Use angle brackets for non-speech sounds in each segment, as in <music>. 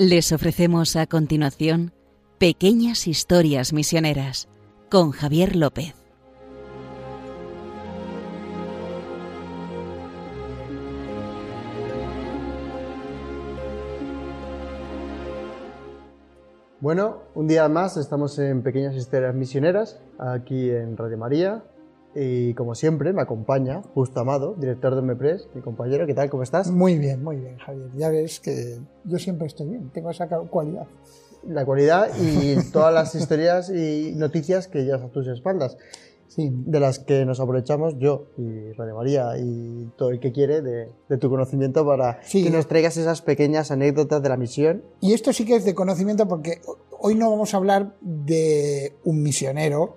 Les ofrecemos a continuación Pequeñas Historias Misioneras con Javier López. Bueno, un día más estamos en Pequeñas Historias Misioneras, aquí en Radio María. Y como siempre, me acompaña Justo Amado, director de MEPRES, mi compañero. ¿Qué tal? ¿Cómo estás? Muy bien, muy bien, Javier. Ya ves que yo siempre estoy bien, tengo esa cualidad. La cualidad y todas las historias y noticias que llevas a tus espaldas. Sí. De las que nos aprovechamos yo y Radio María y todo el que quiere de, de tu conocimiento para Sí. que nos traigas esas pequeñas anécdotas de la misión. Y esto sí que es de conocimiento porque hoy no vamos a hablar de un misionero,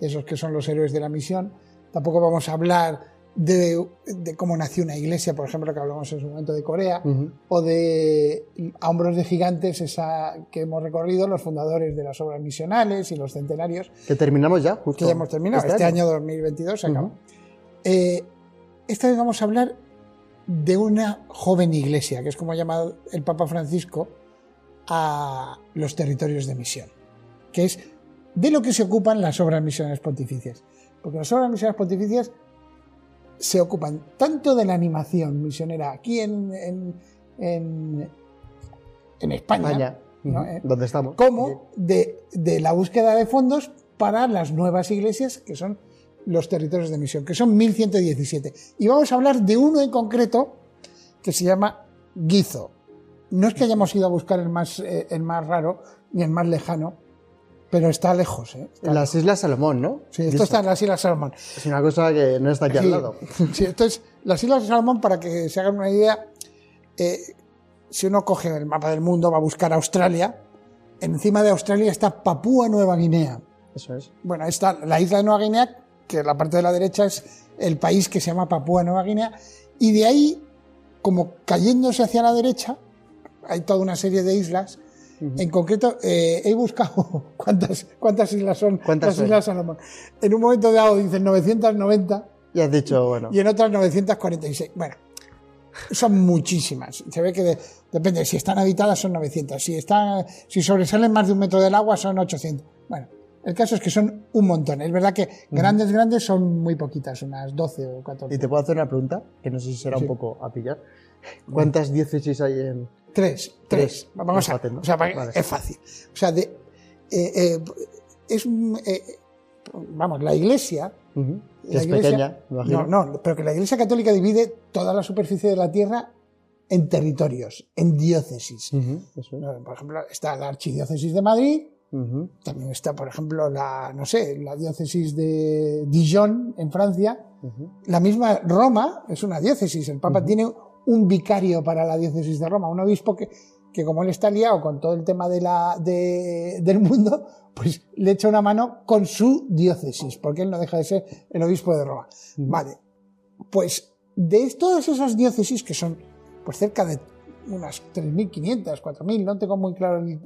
de esos que son los héroes de la misión, tampoco vamos a hablar de, de cómo nació una iglesia, por ejemplo, que hablamos en su momento de Corea, o de a hombros de gigantes, esa que hemos recorrido, los fundadores de las obras misionales y los centenarios, Que terminamos ya, justo. que ya hemos terminado. Este, año 2022 se acabó. Eh, esta vez vamos a hablar de una joven iglesia, que es como llama el Papa Francisco a los territorios de misión, que es de lo que se ocupan las obras misionales pontificias. Porque las obras misionales pontificias se ocupan tanto de la animación misionera aquí en, en, en- en España, España, ¿no? ujú, Eh, donde estamos. como de, de la búsqueda de fondos para las nuevas iglesias, que son los territorios de misión, que son 1117. Y vamos a hablar de uno en concreto que se llama Guizo. No es que hayamos ido a buscar el más, eh, el más raro ni el más lejano, pero está lejos. ¿eh? Está En las Islas Salomón, ¿no? Sí, esto está en las Islas Salomón. Es una cosa que no está aquí al lado. <laughs> sí, entonces, las Islas Salomón, para que se hagan una idea, eh, si uno coge el mapa del mundo, va a buscar Australia, encima de Australia está Papúa Nueva Guinea. Eso es. Bueno, está la isla de Nueva Guinea, que la parte de la derecha es el país que se llama Papúa Nueva Guinea, y de ahí, como cayéndose hacia la derecha, hay toda una serie de islas. En concreto, eh, he buscado <laughs> cuántas, cuántas islas son ¿Cuántas las son? Islas Salomón. En un momento dado dicen 990 Y has dicho, bueno. y en otras 946. Bueno, son muchísimas. Se ve que de- depende, si están habitadas son 900, si, están, si sobresalen más de un metro del agua son 800. Bueno, el caso es que son un montón. Es verdad que grandes, grandes son muy poquitas, unas 12 o 14. Y te puedo hacer una pregunta, que no sé si será Sí. un poco a pillar. ¿Cuántas diócesis hay en...? Tres, tres. Tres. Vamos a Empate, ¿no? o sea, para- Vale. es fácil. O sea, de, eh, eh, es un, eh, vamos, la iglesia La es iglesia- pequeña, imagino. No, no, pero que la Iglesia Católica divide toda la superficie de la tierra en territorios, en diócesis. Eso es. Por ejemplo, está la Archidiócesis de Madrid, también está, por ejemplo, la, no sé, la diócesis de Dijon, en Francia. La misma Roma es una diócesis. El Papa tiene un vicario para la diócesis de Roma, un obispo que, que como él está liado con todo el tema de la, de- del mundo, pues le echa una mano con su diócesis, porque él no deja de ser el obispo de Roma. Vale. Pues de todas esas diócesis, que son pues cerca de unas 3.500, 4.000, no tengo muy claro, el-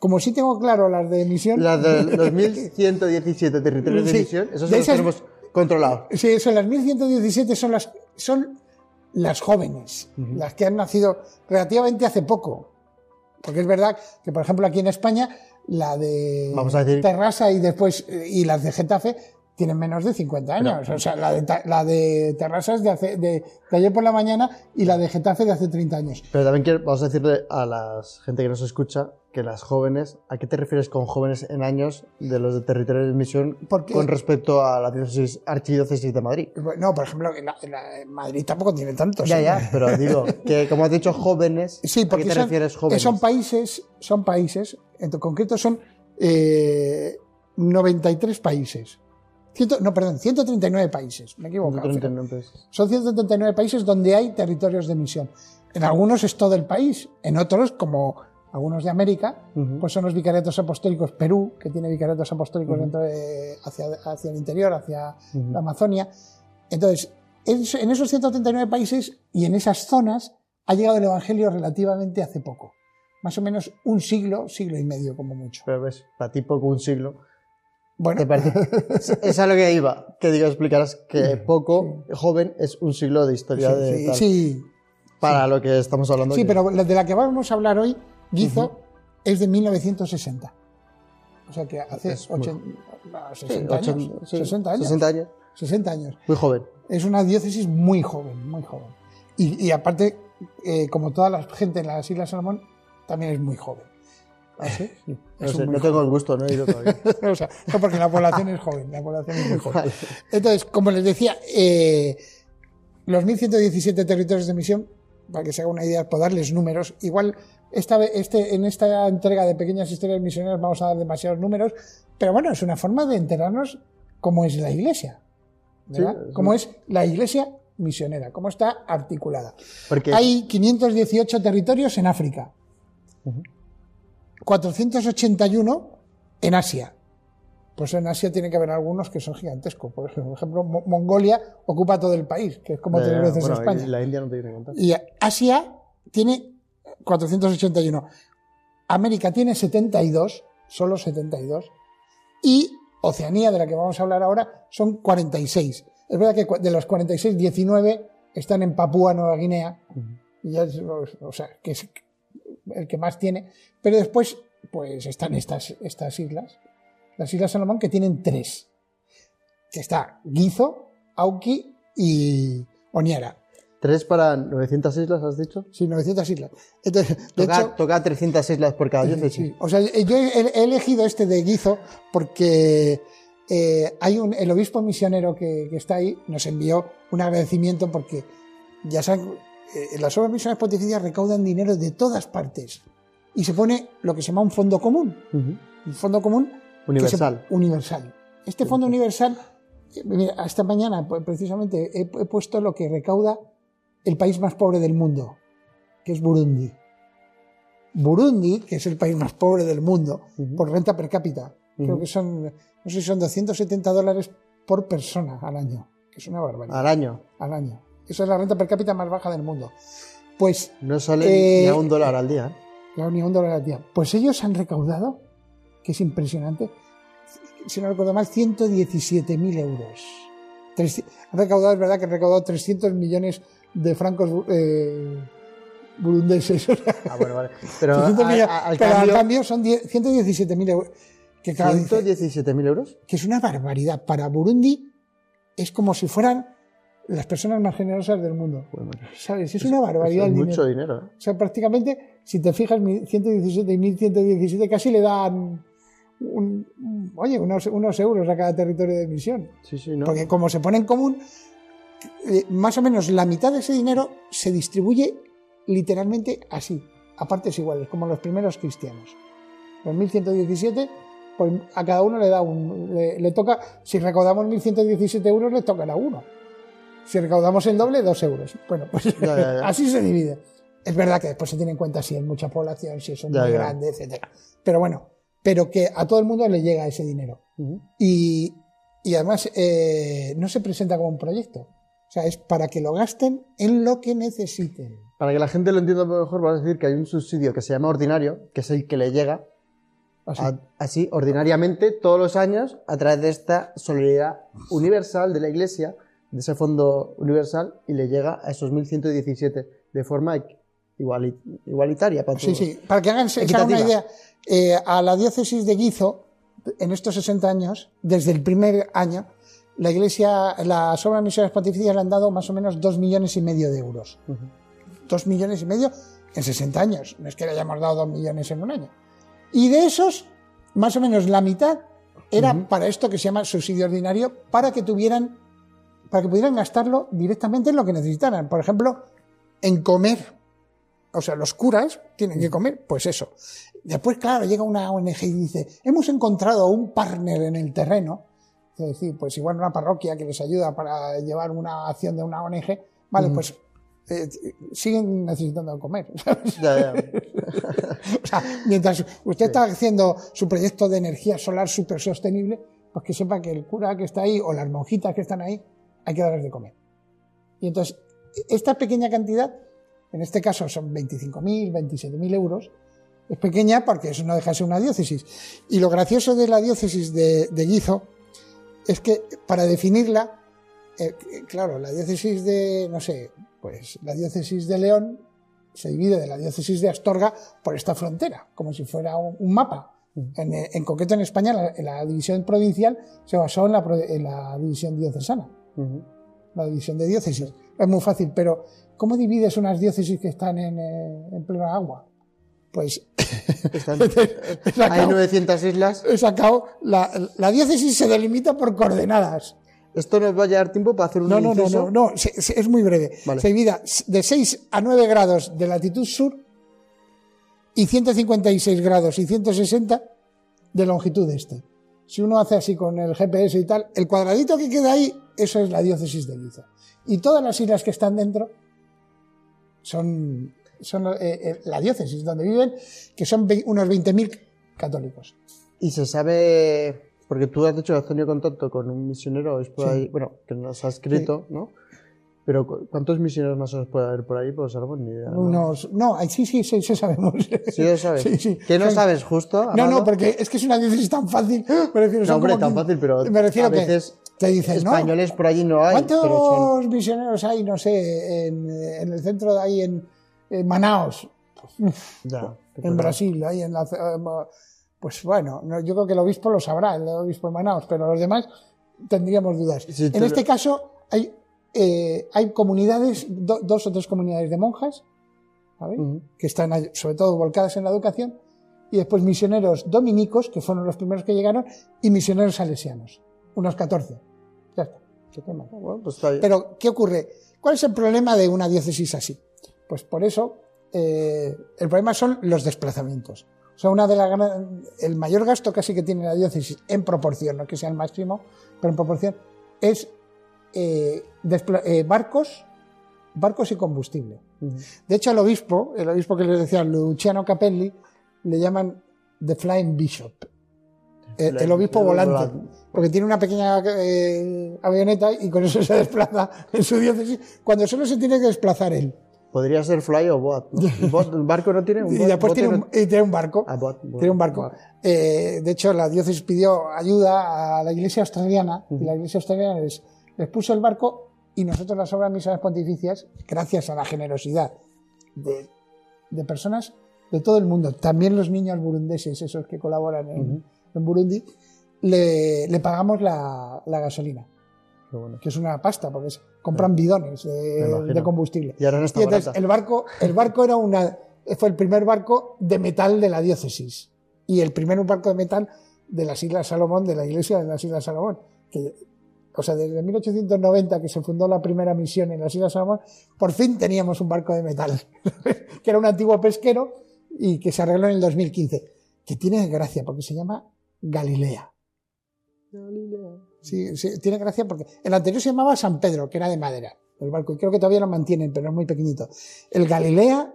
como sí tengo claro las de emisión. Las de <laughs> los 1117 territorios de Sí. misión, esos De los tenemos controlados. Sí, son las 1117 son las, son las jóvenes, las que han nacido relativamente hace poco. Porque es verdad que, por ejemplo, aquí en España, la de Vamos a decir- Terrassa y después y las de Getafe tienen menos de 50 años. o sea, la de, la de Terrassa es de, hace, de, de ayer por la mañana y la de Getafe de hace 30 años. Pero también quiero, vamos a decirle a la gente que nos escucha que las jóvenes, ¿a qué te refieres con jóvenes en años de los de territorios de misión Porque- con respecto a la diócesis, archidiócesis de Madrid? No, por ejemplo, en la- en la- en Madrid tampoco tiene tantos. Ya, ¿eh? ya, pero digo que como has dicho jóvenes, Sí, ¿a porque qué te son, refieres jóvenes? son países, son países, en concreto son eh, 93 países. Ciento- no, perdón, 139 países. Me he equivocado. 139 países. Son 139 países donde hay territorios de misión. En algunos es todo el país, en otros, como algunos de América, Ujú. pues son los vicariatos apostólicos Perú, que tiene vicariatos apostólicos dentro de- hacia, hacia el interior, hacia Ujú. la Amazonia. Entonces, en esos 139 países y en esas zonas ha llegado el Evangelio relativamente hace poco. Más o menos un siglo, siglo y medio como mucho. Pero ves, para ti poco un siglo. Bueno. <laughs> Es- a lo que iba. Que digo, explicarás que poco, joven, es un siglo de historia de sí, tal. sí, Para lo que estamos hablando. sí, que- pero de la que vamos a hablar hoy Guizo es de 1960. O sea que hace Es muy- 80, no, 60 Sí, años. ocho- sí, 60 años. 60 años. 60 años. Muy joven. Es una diócesis muy joven, muy joven. Y, y aparte, eh, como toda la gente en las Islas Salomón, también es muy joven. ¿Ah, sí? <laughs> No, sé, tengo el gusto, no he ido todavía. <laughs> o sea, no porque la población es joven, la población es muy joven. Entonces, como les decía, eh, los 1117 territorios de misión, para que se haga una idea, por darles números, igual esta, este, en esta entrega de pequeñas historias misioneras vamos a dar demasiados números, pero bueno, es una forma de enterarnos cómo es la iglesia, ¿verdad? Sí, es cómo es la iglesia misionera, cómo está articulada. Porque Hay 518 territorios en África, 481 en Asia. Pues en Asia tiene que haber algunos que son gigantescos. Por ejemplo, Mo- Mongolia ocupa todo el país, que es como eh, tres veces bueno, España. y La India no te tiene que contar. Y Asia tiene 481. América tiene 72, solo 72. Y Oceanía, de la que vamos a hablar ahora, son 46. Es verdad que de los 46, 19 están en Papúa Nueva Guinea. Y es- o sea, que es el que más tiene. Pero después, pues están estas, estas islas. Las Islas Salomón que tienen tres. Está Guizo, Auki y Oniara. ¿Tres para 900 islas, has dicho? Sí, 900 islas. Entonces, de Toca, hecho, toca 300 islas por cada diócesis. sí, o sea, yo he, he elegido este de Guizo porque eh, hay un, el obispo misionero que, que está ahí nos envió un agradecimiento porque ya saben, eh, las obras misioneras pontificias recaudan dinero de todas partes y se pone lo que se llama un fondo común. Un fondo común se- Universal. universal. Este fondo universal, eh, mira, esta mañana pues, precisamente he, he puesto lo que recauda el país más pobre del mundo, que es Burundi. Burundi, que es el país más pobre del mundo, por renta per cápita, creo que son, no sé si son 270 dólares por persona al año, que es una barbaridad. Al año. Al año. Esa es la renta per cápita más baja del mundo. Pues No sale Eh, ni a un dólar al día. ¿eh? la unión dólar al día. Pues ellos han recaudado, que es impresionante, si no recuerdo mal, 117.000 euros. Han recaudado, es verdad que han recaudado 300 millones de francos eh, burundeses. Ah, bueno, vale. Pero, 300 a- a- al pero cambio, al cambio son 10 117.000 euros. Que, dice- 117.000 euros. que es una barbaridad. Para Burundi es como si fueran las personas más generosas del mundo. Bueno, ¿Sabes? Es una eso barbaridad es el mucho dinero. dinero. ¿eh? O sea, prácticamente, si te fijas, mi- 117 y 1117 casi le dan, un- un- oye, unos, unos euros a cada territorio de misión. Sí, sí, no. Porque como se pone en común, eh, más o menos la mitad de ese dinero se distribuye literalmente así, a partes iguales, como los primeros cristianos. Los 1117, pues a cada uno le da un. Le, le toca, si recaudamos 1117 euros, le tocará uno. Si recaudamos el doble, dos euros. Bueno, pues Ya, ya, ya. <laughs> así se divide. Es verdad que después se tiene en cuenta si hay mucha población, si Ya, muy ya. grandes, etcétera. Pero bueno, pero que a todo el mundo le llega ese dinero. Y, y además eh, no se presenta como un proyecto. O sea, es para que lo gasten en lo que necesiten. Para que la gente lo entienda mejor, vas a decir que hay un subsidio que se llama ordinario, que es el que le llega Así. a- así ordinariamente todos los años a través de esta solidaridad universal de la Iglesia, de ese fondo universal, y le llega a esos 1117 de forma iguali- igualitaria para Sí, todos. sí. Para que hagan, se hagan una idea, eh, a la diócesis de Guizo, en estos 60 años, desde el primer año, la Iglesia, las obras misioneras pontificias le han dado más o menos dos millones y medio de euros. Dos millones y medio en 60 años. No es que le hayamos dado dos millones en un año. Y de esos, más o menos la mitad era para esto que se llama subsidio ordinario, para que tuvieran, para que pudieran gastarlo directamente en lo que necesitaran. Por ejemplo, en comer. O sea, los curas tienen que comer, pues eso. Después, claro, llega una ONG y dice, hemos encontrado un partner en el terreno. Es decir, pues igual una parroquia que les ayuda para llevar una acción de una ONG. Vale, pues eh, siguen necesitando comer. <laughs> ¿sabes? Ya, ya. <laughs> O sea, mientras usted está haciendo su proyecto de energía solar súper sostenible, pues que sepa que el cura que está ahí o las monjitas que están ahí, hay que darles de comer. Y entonces, esta pequeña cantidad, en este caso son 25.000, 27.000 euros, es pequeña porque eso no deja de ser una diócesis. Y lo gracioso de la diócesis de, de Guizo es que para definirla, eh, claro, la diócesis de, no sé, pues la diócesis de León se divide de la diócesis de Astorga por esta frontera, como si fuera un, un mapa. En, en concreto en España la, la división provincial se basó en la, en la división diocesana, Ujú. la división de diócesis. Es muy fácil, pero ¿cómo divides unas diócesis que están en, en pleno agua? Pues <laughs> Hay sacado, 900 islas. he sacado- la, la diócesis se delimita por coordenadas. Esto nos va a llevar tiempo para hacer un No, no, no, no, no, se- se- es muy breve. Vale. Se divide de 6 a 9 grados de latitud sur y 156 grados y 160 de longitud este. Si uno hace así con el GPS y tal, el cuadradito que queda ahí, eso es la diócesis de Ibiza. Y todas las islas que están dentro son, son eh, eh, la diócesis donde viven, que son unos 20.000 católicos. Y se sabe, porque tú has hecho, has tenido contacto con un misionero, es por Sí. ahí, bueno, que nos ha escrito, ¿no? Pero cu- ¿cuántos misioneros más os puede haber por ahí? Pues algo ni idea. ¿no? Unos, no, sí, sí, sí, sí sabemos. Sí, lo sabes. <laughs> Sí, sí. ¿Qué no sabes justo? No, no, Amado? porque es que es una diócesis tan fácil. <gasps> Me refiero, No, hombre, como tan quin- fácil, pero me refiero a que veces te dicen, ¿no? españoles por allí no hay. ¿Cuántos Pero son... misioneros hay, no sé, en, en el centro de ahí en, en Manaos, <laughs> Ya, en Brasil, ahí en la, pues bueno, no, yo creo que el obispo lo sabrá, el obispo de Manaos, pero los demás tendríamos dudas. Sí, en lo- este caso hay, eh, hay comunidades, do- dos o tres comunidades de monjas, ¿sabes? Que están sobre todo volcadas en la educación, y después misioneros dominicos, que fueron los primeros que llegaron, y misioneros salesianos, unos 14. Ya está. Bueno, pues está. Pero, ¿qué ocurre? ¿Cuál es el problema de una diócesis así? Pues por eso, eh, el problema son los desplazamientos. O sea, una de las gran- el mayor gasto casi que tiene la diócesis en proporción, no que sea el máximo, pero en proporción, es eh, eh, barcos, barcos y combustible. De hecho, al obispo, el obispo que les decía, Luciano Capelli, le llaman The Flying Bishop. El, el obispo El volante. volante. Porque tiene una pequeña eh, avioneta y con eso se desplaza en su diócesis, cuando solo se tiene que desplazar él. Podría ser fly o bot. ¿no? ¿El <laughs> bot- ¿El barco no tiene? ¿Un Y bot- después bote tiene un, y tiene un barco. Ah, bot, tiene un barco. Eh, de hecho, la diócesis pidió ayuda a la iglesia australiana y la iglesia australiana les, les puso el barco y nosotros las obras misiones pontificias, gracias a la generosidad de, de personas de todo el mundo, también los niños burundeses, esos que colaboran en, en Burundi, le, le pagamos la, la gasolina, bueno. que es una pasta, porque es- compran bidones de, combustible. Y ahora no está Y entonces el barco, el barco era una, fue el primer barco de metal de la diócesis y el primer barco de metal de las Islas Salomón, de la iglesia de las Islas Salomón. Que, o sea, desde 1890 que se fundó la primera misión en las Islas Salomón, por fin teníamos un barco de metal, <laughs> que era un antiguo pesquero y que se arregló en el 2015, que tiene gracia porque se llama Galilea. Sí, sí, tiene gracia porque el anterior se llamaba San Pedro, que era de madera, el barco, y creo que todavía lo mantienen, pero es muy pequeñito. El Galilea,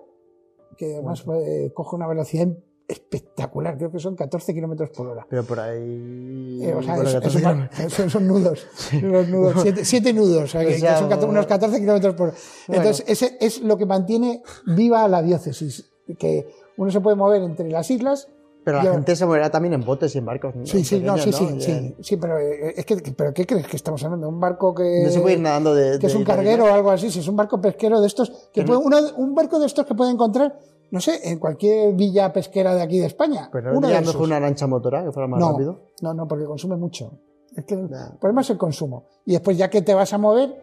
que además eh, coge una velocidad espectacular, creo que son 14 kilómetros por hora. Pero por ahí. Eh, o sea, bueno, es- que es un también- bar- son, son nudos, unos nudos, siete, <laughs> siete nudos, o sea, que, O sea, que son 14 unos 14 kilómetros por hora. Bueno. Entonces, ese es lo que mantiene viva la diócesis, que uno se puede mover entre las islas. Pero la Yo- gente se moverá también en botes y en barcos. Sí, sí, no, sí, Pequeños, sí, ¿no? sí, sí, pero eh, es que, pero ¿qué crees que estamos hablando? ¿Un barco que, No se puede ir nadando de. que es un carguero o algo así? Si es un barco pesquero de estos, que puede- uno- un barco de estos que puede encontrar, no sé, en cualquier villa pesquera de aquí de España. Pero no de mejor una lancha motora que fuera más no, rápido. No, no, porque consume mucho. Es que el problema es el consumo. Y después, ya que te vas a mover,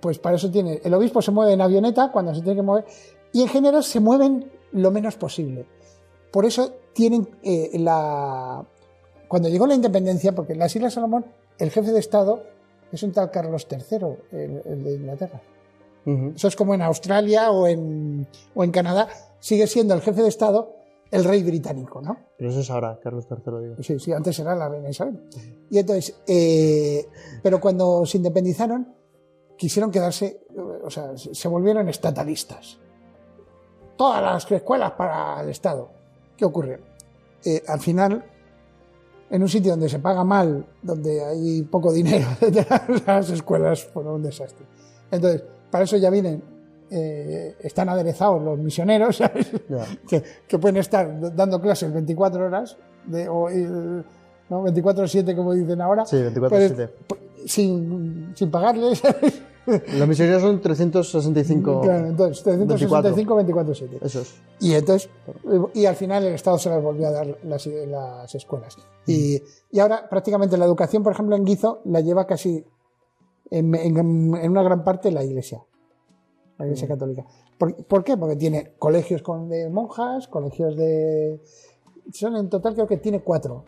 pues para eso tiene. El obispo se mueve en avioneta cuando se tiene que mover. Y en general se mueven lo menos posible. Por eso tienen eh, la. Cuando llegó la independencia, porque en las Islas Salomón, el jefe de Estado es un tal Carlos III, el, el de Inglaterra. Eso es como en Australia o en, o en Canadá, sigue siendo el jefe de Estado el rey británico, ¿no? Pero eso es ahora, Carlos III, digo. Sí, sí, antes era la reina Isabel. Y entonces, eh, pero cuando se independizaron, quisieron quedarse, o sea, se se volvieron estatalistas. Todas las escuelas para el Estado. ¿Qué ocurre? Eh, al final, en un sitio donde se paga mal, donde hay poco dinero, <laughs> las escuelas fueron un desastre. Entonces, para eso ya vienen, eh, están aderezados los misioneros, <laughs> ¿sabes? Que, que pueden estar dando clases 24 horas, de, o, eh, ¿no? 24-7 como dicen ahora, Sí, 24-7. Puedes- sin, sin pagarles, <laughs> ¿sabes? <laughs> Las misioneras son 365. Claro, entonces, 365, 24, 7. Eso es. Y entonces, y al final el Estado se las volvió a dar las, las escuelas. Y, y, ahora prácticamente la educación, por ejemplo, en Guizo la lleva casi en, en, en una gran parte la Iglesia, la Iglesia Católica. ¿Por, ¿Por, qué? Porque tiene colegios con, de monjas, colegios de... Son en total creo que tiene cuatro.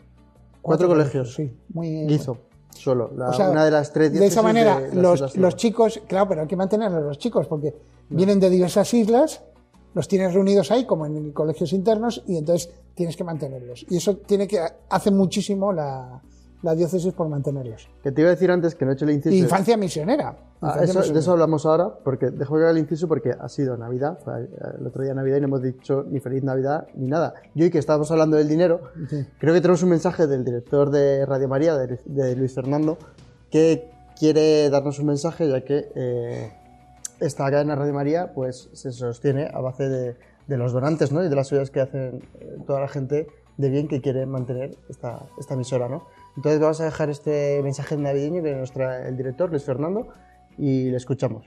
Cuatro, cuatro colegios. Sí, muy... Guizo. Solo, la, o sea, una de las tres De esa manera, de los, los, chicos, claro, pero hay que mantener a los chicos porque vienen de diversas islas, los tienes reunidos ahí como en colegios internos y entonces tienes que mantenerlos. Y eso tiene que hace muchísimo la, la diócesis por mantenerlos. Que te iba a decir antes que no he hecho el inciso. Infancia misionera. Ah, Infancia eso, misionera. de eso hablamos ahora, porque dejo llegar el inciso porque ha sido Navidad, fue el otro día Navidad y no hemos dicho ni feliz Navidad ni nada. Y hoy que estábamos hablando del dinero, Sí. creo que tenemos un mensaje del director de Radio María, de, de Luis Fernando, que quiere darnos un mensaje ya que eh, esta cadena Radio María pues se sostiene a base de, de los donantes ¿no? y de las ayudas que hacen eh, toda la gente de bien que quiere mantener esta, esta emisora. ¿no? Entonces vamos a dejar este mensaje navideño de nuestro, el director Luis Fernando y le escuchamos.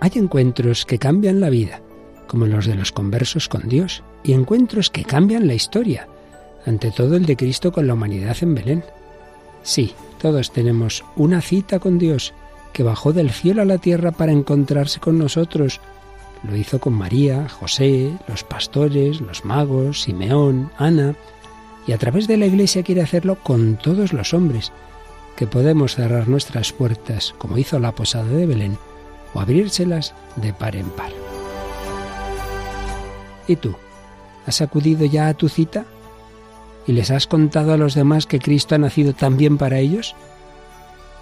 Hay encuentros que cambian la vida, como los de los conversos con Dios, y encuentros que cambian la historia, ante todo el de Cristo con la humanidad en Belén. Sí, todos tenemos una cita con Dios, que bajó del cielo a la tierra para encontrarse con nosotros. Lo hizo con María, José, los pastores, los magos, Simeón, Ana, y a través de la Iglesia quiere hacerlo con todos los hombres, que podemos cerrar nuestras puertas, como hizo la posada de Belén, o abrírselas de par en par. ¿Y tú? ¿Has acudido ya a tu cita? ¿Y les has contado a los demás que Cristo ha nacido también para ellos?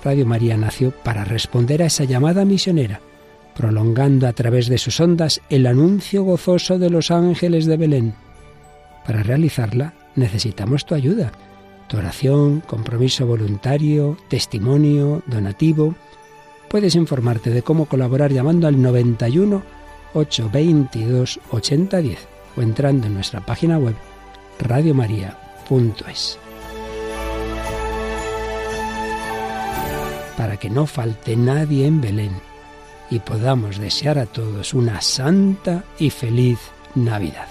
Radio María nació para responder a esa llamada misionera, prolongando a través de sus ondas el anuncio gozoso de los ángeles de Belén. Para realizarla necesitamos tu ayuda, tu oración, compromiso voluntario, testimonio, donativo. Puedes informarte de cómo colaborar llamando al 91 822 8010 o entrando en nuestra página web radiomaria.es. Para que no falte nadie en Belén y podamos desear a todos una santa y feliz Navidad.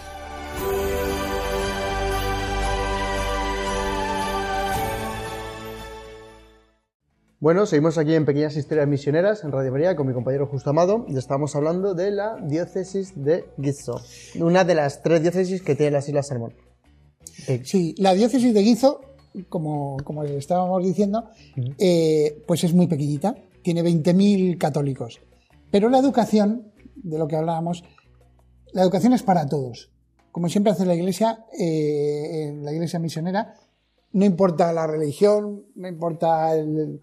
Bueno, seguimos aquí en Pequeñas Historias Misioneras en Radio María con mi compañero Justo Amado y estamos hablando de la diócesis de Guizzo, una de las tres diócesis que tiene las Islas Salmón. Sí, la diócesis de Guizo, como, como estábamos diciendo, eh, pues es muy pequeñita, tiene 20.000 católicos. Pero la educación, de lo que hablábamos, la educación es para todos. Como siempre hace la iglesia, eh, la iglesia misionera, no importa la religión, no importa eh,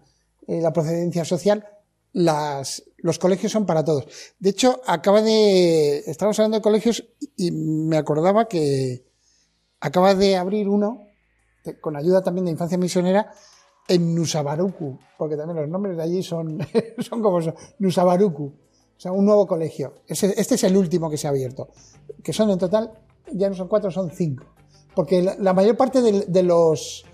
la procedencia social, los colegios son para todos. De hecho, acaba de. Estamos hablando de colegios y me acordaba que acaba de abrir uno, con ayuda también de Infancia Misionera, en Nusabaruku, porque también los nombres de allí son, <laughs> son como son, Nusabaruku, o sea, un nuevo colegio. Este es el último que se ha abierto, que son en total, ya no son cuatro, son cinco. Porque la, la mayor parte de, de los,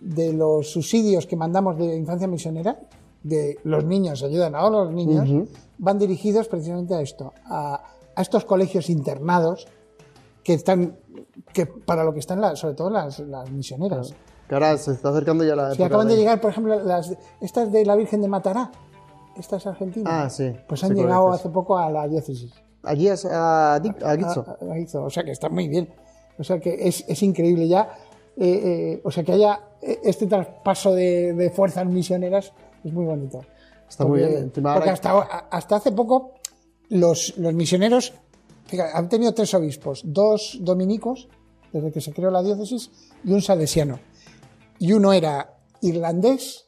de los subsidios que mandamos de Infancia Misionera, de los niños, ayudan a los niños, van dirigidos precisamente a esto, a, a estos colegios internados que están, que para lo que están sobre todo las, las misioneras. Que ahora se está acercando ya la Si acaban de de- llegar, por ejemplo, las, estas de la Virgen de Matará, estas argentinas, Ah, sí. pues han cuál llegado hace poco a la diócesis. Allí es a, a Guizzo. A- a. O sea que está muy bien. O sea que es, es increíble ya. eh, eh, o sea que haya eh, este traspaso de, de fuerzas misioneras es muy bonito. Está muy Porque- bien. Encima porque hasta, hasta hace poco los, los misioneros fíjate, han tenido tres obispos, dos dominicos, desde que se creó la diócesis, y un salesiano. Y uno era irlandés,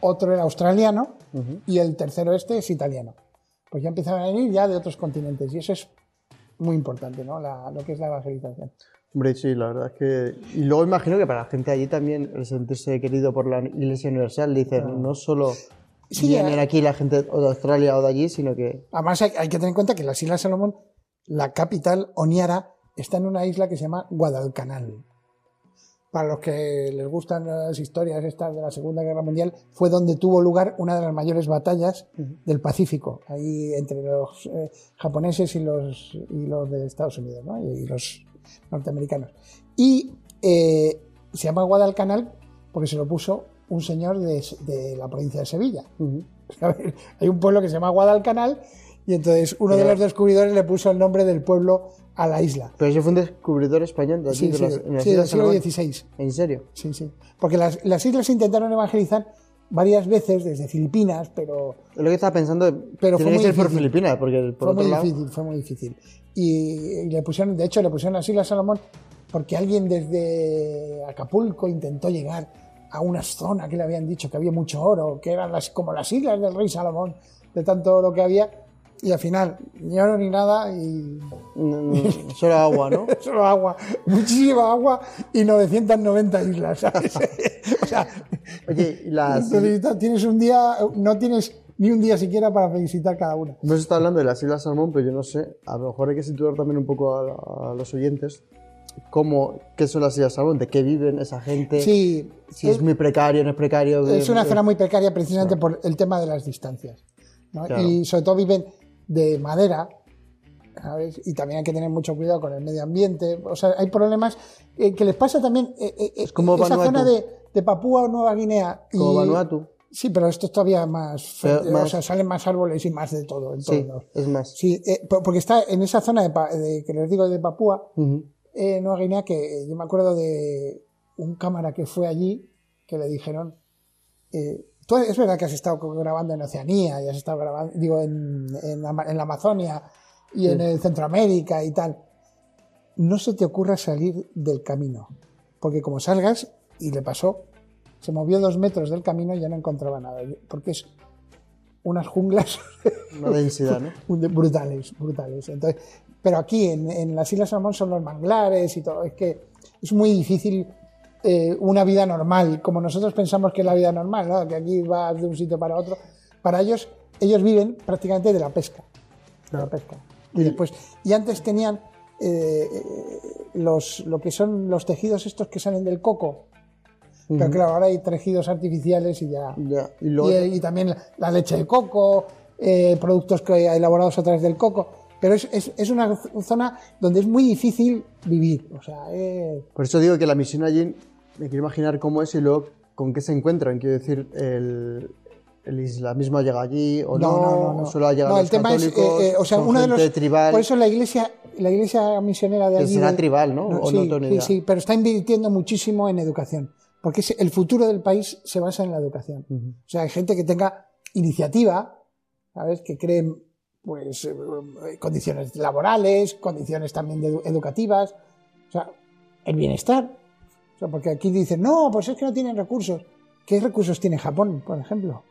otro era australiano y el tercero este es italiano. Pues ya empezaban a venir ya de otros continentes y eso es muy importante, ¿no? La- lo que es la evangelización. Hombre, sí, la verdad es que... Y luego imagino que para la gente allí también el sentirse querido por la Iglesia Universal, dicen, no solo Sí, vienen eh. aquí la gente o de Australia o de allí, sino que... Además hay, hay que tener en cuenta que las Islas Salomón, la capital, Oniara, está en una isla que se llama Guadalcanal. Para los que les gustan las historias estas de la Segunda Guerra Mundial, fue donde tuvo lugar una de las mayores batallas del Pacífico, ahí entre los eh, japoneses y los, y los de Estados Unidos, ¿no? y, los norteamericanos. Y eh, se llama Guadalcanal porque se lo puso un señor de, de la provincia de Sevilla. <laughs> Hay un pueblo que se llama Guadalcanal y entonces uno de los descubridores le puso el nombre del pueblo a la isla. Pero ese fue un descubridor español de aquí, Sí, de sí, las, del siglo. XVI. ¿En serio? Sí, sí. Porque las, las islas se intentaron evangelizar varias veces desde Filipinas, pero lo que estaba pensando. Pero fue que muy ser por. Filipinas, porque por fue otro muy lado. difícil, fue muy difícil. Y, y le pusieron, de hecho, le pusieron las Islas Salomón porque alguien desde Acapulco intentó llegar a una zona que le habían dicho que había mucho oro, que eran las, como las islas del rey Salomón, de tanto oro que había, y al final ni oro ni nada y Mm, <laughs> Solo agua, ¿no? <laughs> solo agua, muchísima agua y 990 islas, ¿sabes? <laughs> o sea, Oye, y las. tienes un día, no tienes ni un día siquiera para visitar cada una. Hemos estado hablando de las Islas Salomón, pero yo no sé. A lo mejor hay que situar también un poco a, a los oyentes. Cómo, ¿Qué son las Islas Salomón? ¿De qué viven esa gente? Sí, Si es, muy precario, no es precario. Es una zona muy precaria precisamente por el tema de las distancias. ¿no? Claro. Y sobre todo viven de madera, ¿sabes? Y también hay que tener mucho cuidado con el medio ambiente. O sea, hay problemas eh, que les pasa también eh, eh, Es como esa Vanuatu. zona de, de Papúa o Nueva Guinea. y- Como Vanuatu. Sí, pero esto es todavía más, Pero más- O sea, salen más árboles y más de todo. En Sí, todos es más. Sí, po- porque está en esa zona de, de- que les digo de Papúa, Nueva Guinea, que yo me acuerdo de un cámara que fue allí, que le dijeron, eh, tú es verdad que has estado grabando en Oceanía, y has estado grabando, digo, en, en la, en la Amazonia y en el Centroamérica y tal. No se te ocurra salir del camino, porque como salgas, y le pasó, se movió dos metros del camino y ya no encontraba nada, porque es unas junglas <laughs> Una densidad, ¿no? <laughs> brutales, brutales. Entonces, pero aquí en, en las Islas Salomón son los manglares y todo. Es que es muy difícil eh, una vida normal, como nosotros pensamos que es la vida normal, ¿no? que aquí vas de un sitio para otro. Para ellos, ellos viven prácticamente de la pesca. De la pesca. Y después, y antes tenían eh, los, lo que son los tejidos estos que salen del coco. Pero claro, ahora hay tejidos artificiales y ya. Ya. Y luego. Y, y también la- la leche de coco, eh, productos que elaborados a través del coco. Pero es, es- es una zona donde es muy difícil vivir. O sea, eh, Por eso digo que la misión allí, me quiero imaginar cómo es y luego con qué se encuentran. Quiero decir, el, el islamismo llega allí o no, no, no, solo ha llegado No, los el tema es, eh, eh, o sea, uno de los, tribal. por eso la iglesia, la iglesia misionera de allí. será del- tribal, ¿no? O sí, sí, sí, pero está invirtiendo muchísimo en educación, porque el futuro del país se basa en la educación. O sea, hay gente que tenga iniciativa, ¿sabes? Que creen pues eh, condiciones laborales, condiciones también de edu- educativas, o sea, el bienestar. O sea, porque aquí dicen, no, pues es que no tienen recursos. ¿Qué recursos tiene Japón, por ejemplo?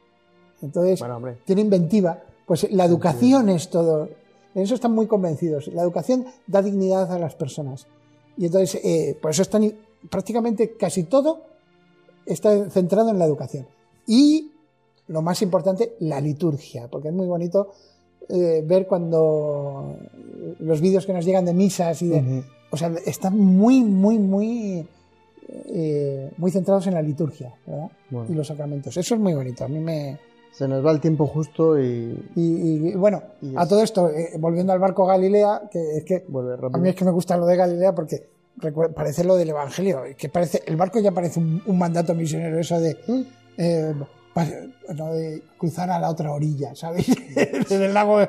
Entonces, Bueno, tiene inventiva. Pues la educación es todo. En eso están muy convencidos. La educación da dignidad a las personas. Y entonces, eh, por eso están prácticamente casi todo está centrado en la educación. Y lo más importante, la liturgia, porque es muy bonito eh, ver cuando los vídeos que nos llegan de misas y de, o sea, están muy, muy, muy, eh, muy centrados en la liturgia, ¿verdad? Bueno. Y los sacramentos. Eso es muy bonito. A mí me, Se nos va el tiempo justo y y, y, bueno, Y a todo esto, eh, volviendo al barco Galilea, que es que a mí es que me gusta lo de Galilea porque parece lo del Evangelio, que parece, el barco ya parece un, un mandato misionero, eso de, eh, pa- no, de cruzar a la otra orilla, ¿sabéis? <laughs> Desde el lago,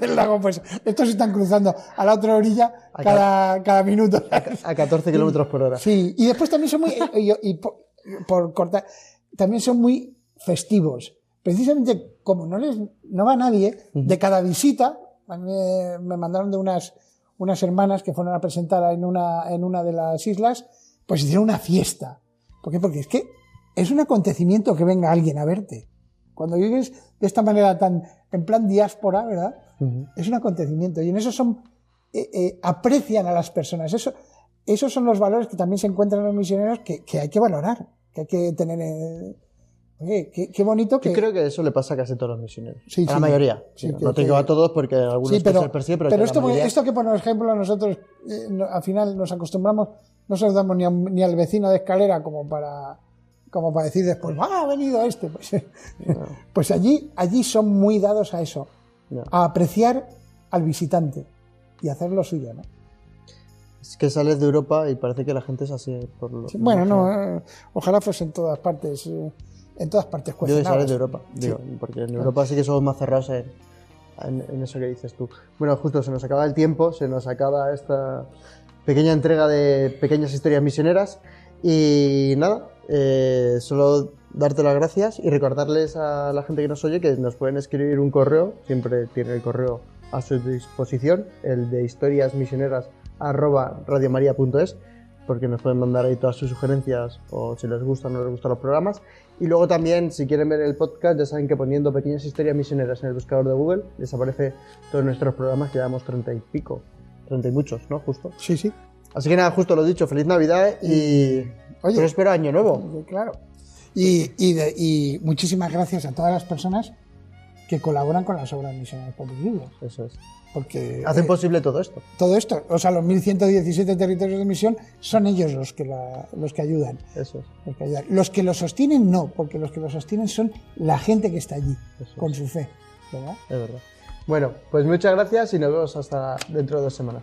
del lago, pues estos están cruzando a la otra orilla cada, cada minuto. A 14 kilómetros por hora. Sí, y después también son muy, y, y por, por cortar, también son muy festivos. Precisamente como no les, no va nadie, de cada visita, a mí me, me mandaron de unas, unas hermanas que fueron a presentar en una, en una de las islas, pues hicieron una fiesta. ¿Por qué? Porque es que es un acontecimiento que venga alguien a verte. Cuando vives de esta manera tan, en plan diáspora, ¿verdad? Ujú. Es un acontecimiento. Y en eso son, eh, eh, aprecian a las personas. Eso, esos son los valores que también se encuentran en los misioneros que, que hay que valorar, que hay que tener. eh, oye, qué, qué bonito que. Yo creo que eso le pasa a casi todos los misioneros. Sí, a la sí. mayoría. Sí, Digo, que- no te digo a todos porque algunos Sí, pero, se persigue, pero, pero esto, la mayoría- esto que por ejemplo nosotros eh, no- al final nos acostumbramos no saludamos ni, a- ni al vecino de escalera como para, como para decir después, ah, ha venido este. <laughs> Pues, pues allí, allí son muy dados a eso, Ya. a apreciar al visitante y hacer lo suyo, ¿no? Es que sales de Europa y parece que la gente es así. Por lo, Sí, bueno, no, eh, ojalá fuese en todas partes, eh, en todas partes Yo de sales de Europa, digo, porque en Europa sí que somos más cerrados en, en- en eso que dices tú. Bueno, justo se nos acaba el tiempo, se nos acaba esta pequeña entrega de pequeñas historias misioneras y nada, eh, solo darte las gracias y recordarles a la gente que nos oye que nos pueden escribir un correo, siempre tiene el correo a su disposición, el de historiasmisioneras arroba radiomaria.es porque nos pueden mandar ahí todas sus sugerencias o si les gustan o no les gustan los programas. Y luego también, si quieren ver el podcast, ya saben que poniendo pequeñas historias misioneras en el buscador de Google, les aparece todos nuestros programas, que llevamos treinta y pico, treinta y muchos, ¿no? Justo. Sí, sí. Así que nada, justo lo dicho, feliz Navidad y... Oye. Pero espero año nuevo. Claro. Y, y, de- y muchísimas gracias a todas las personas que colaboran con las obras misioneras posibles. Eso es. Porque Hacen eh, posible todo esto. todo esto, o sea, los 1117 territorios de misión son ellos los que, la- los que ayudan. Eso es. Los que ayudan. Los que lo sostienen, no, porque los que lo sostienen son la gente que está allí, Eso con su fe. ¿verdad? Es verdad. Bueno, pues muchas gracias y nos vemos hasta dentro de dos semanas.